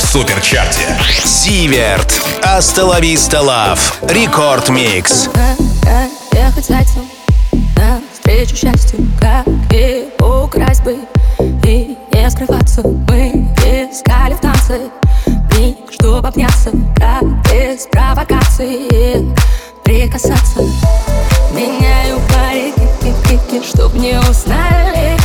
Суперчарте. Сиверт. Астелависта Лав. Рекорд Микс. Ехать зайцем на встречу счастью, как и украсть бы и не скрываться. Мы искали в танце миг, чтобы обняться, как без провокации прикасаться. Меняю парики, чтоб не узнали,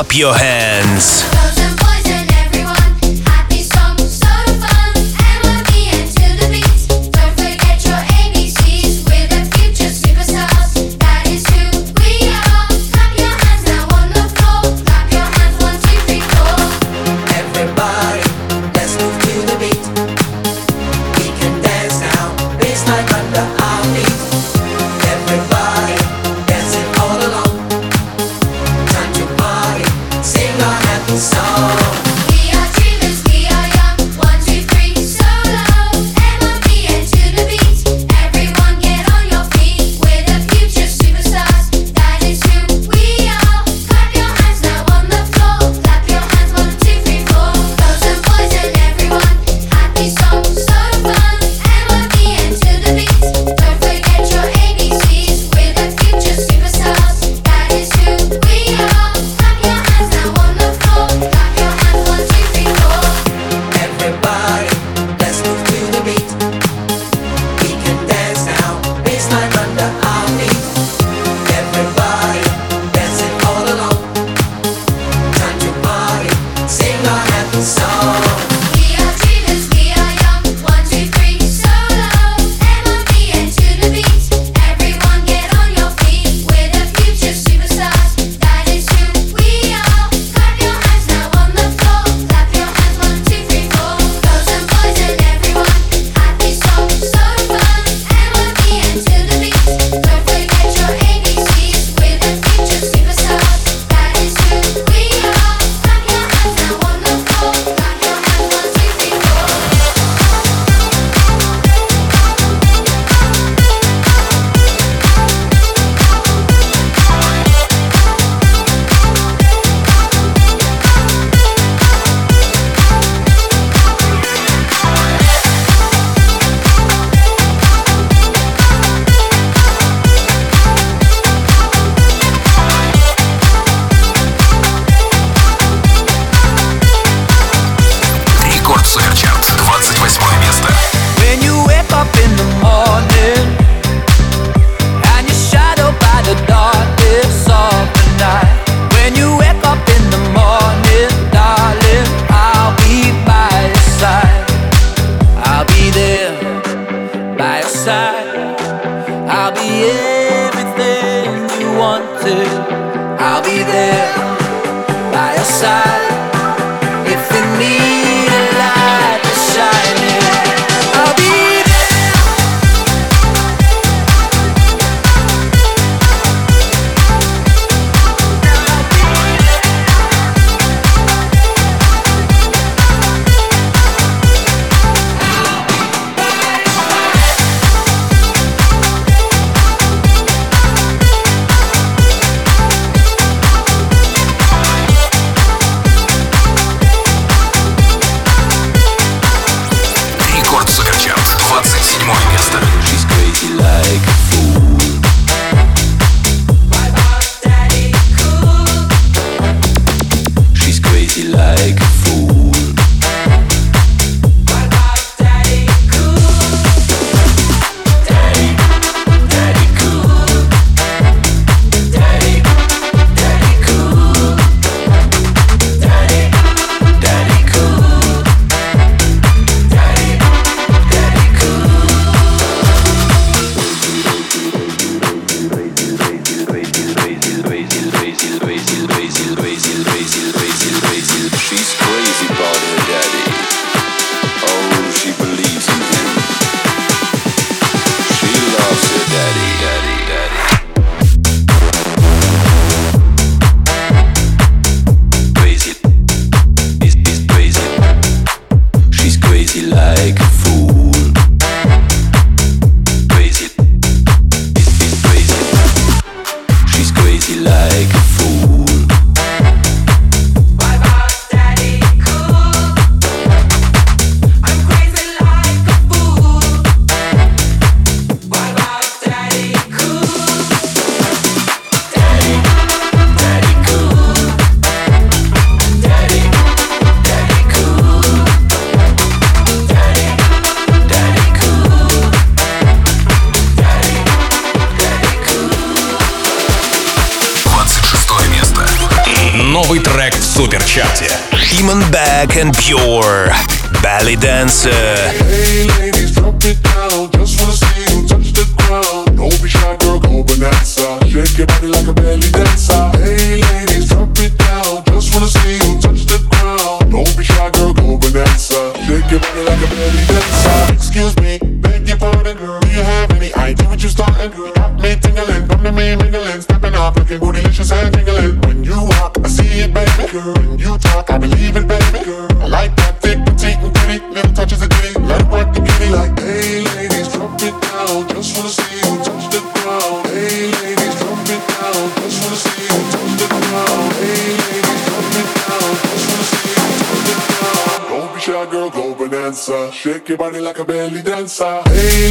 clap your hands. Girl. You talk, I believe it, baby, girl. I like that thick, petite, and pretty, little touches of ditty. Let it work the kitty like, hey ladies, drop it down. Just wanna see you touch the ground. Hey ladies, drop it down. Just wanna see you touch the ground. Hey ladies, drop it down. Just wanna see you touch the ground. Don't be shy, girl, go bonanza. Shake your body like a belly dancer. Hey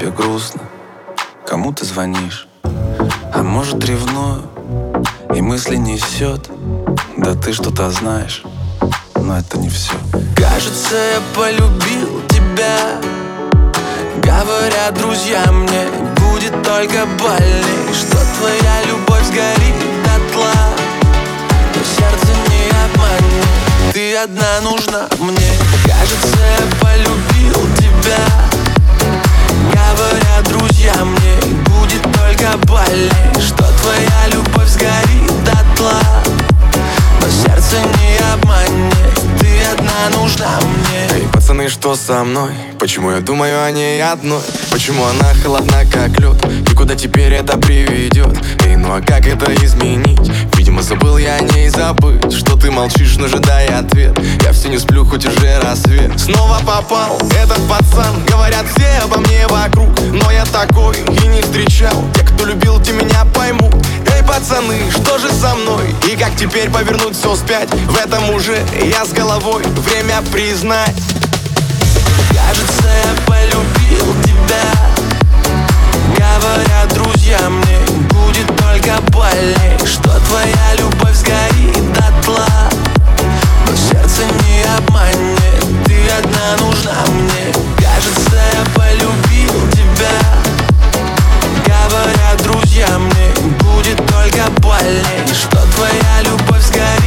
Тебе грустно, кому ты звонишь? А может ревную, и мысли несет? Да ты что-то знаешь, но это не все Кажется, я полюбил тебя. Говорят друзья мне, будет только больней Что твоя любовь сгорит дотла? Но сердце не обмани Ты одна нужна мне. Кажется, я полюбил тебя Говорят друзья мне, будет только больней Что твоя любовь сгорит дотла Но сердце не обмани Ты одна нужна мне Эй, пацаны, что со мной? Почему я думаю о ней одной? Почему она холодна, как лед? И куда теперь это приведет? Эй, ну а как это изменить? Видимо, забыл я о ней забыть Что ты молчишь, но ожидая ответ. Я все не сплю, хоть уже рассвет. Снова попал этот пацан. Говорят все обо мне вокруг Но я такой и не встречал. Те, кто любил, те меня поймут. Эй, пацаны, что же со мной? И как теперь повернуть все вспять? В этом уже я с головой. Время признать. Кажется, я полюбил тебя. Говорят друзья мне, только больней Что твоя любовь сгорит дотла? Но сердце не обманет, ты одна нужна мне. Кажется, я полюбил тебя. Говорят друзья мне, будет только больней. Что твоя любовь сгорит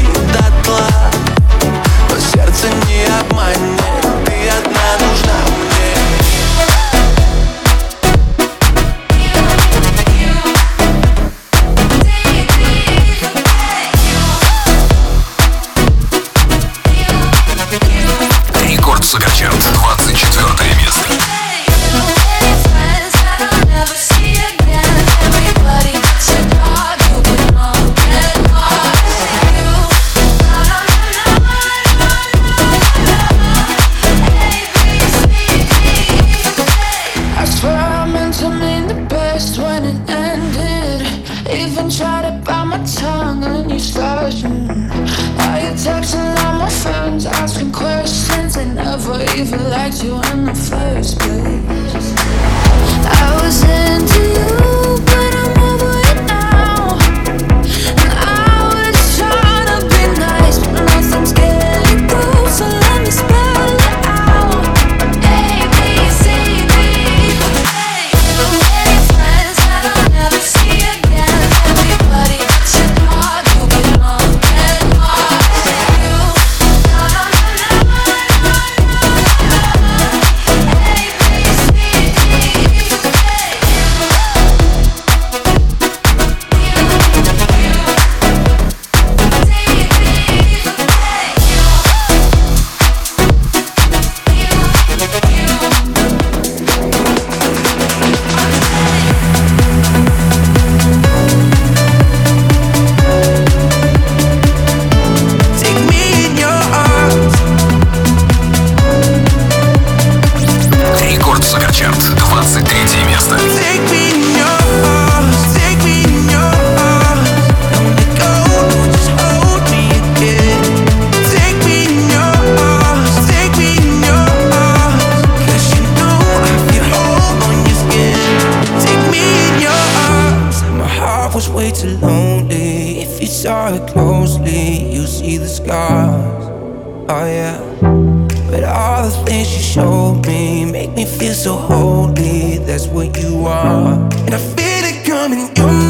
closely, you see the scars. Oh yeah. But all the things you showed me make me feel so holy. That's what you are, and I feel it coming. You're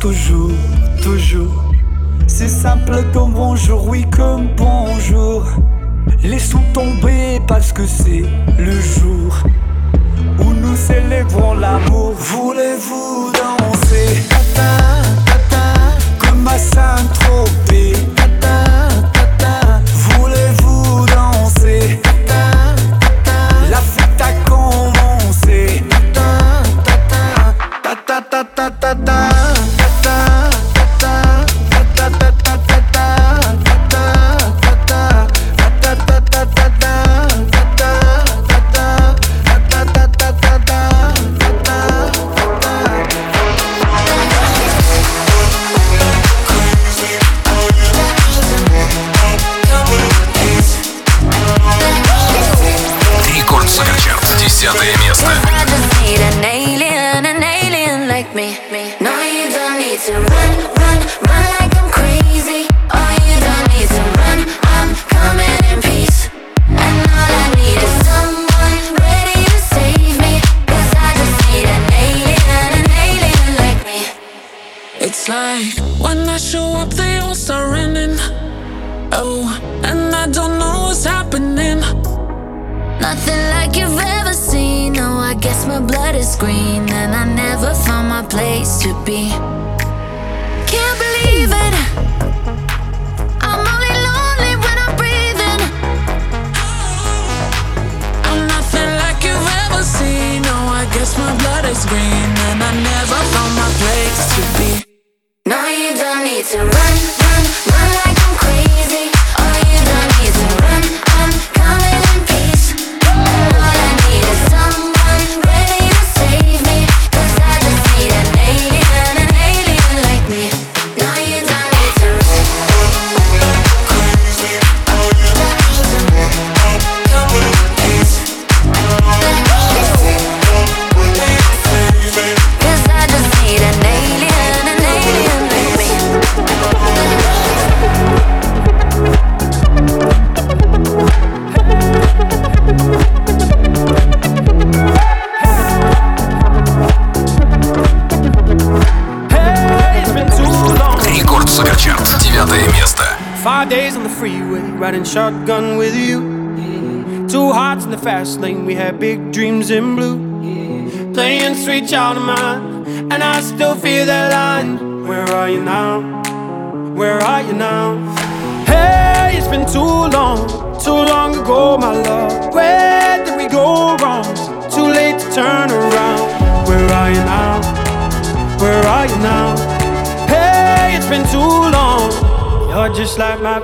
toujours, toujours. C'est simple comme bonjour, oui comme bonjour. Laissons tomber parce que c'est shotgun with you. Two hearts in the fast lane, we had big dreams in blue.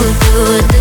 Do, do, do,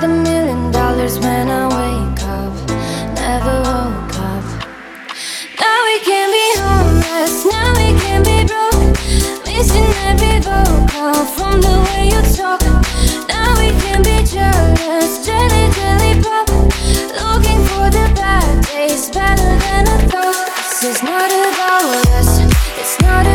got a million dollars when I wake up. Never woke up. Now we can be homeless, now we can be broke. Missing every vocal from the way you talk. Now we can be jealous, jelly, jelly pop. Looking for the bad days better than I thought. This is not about us, it's not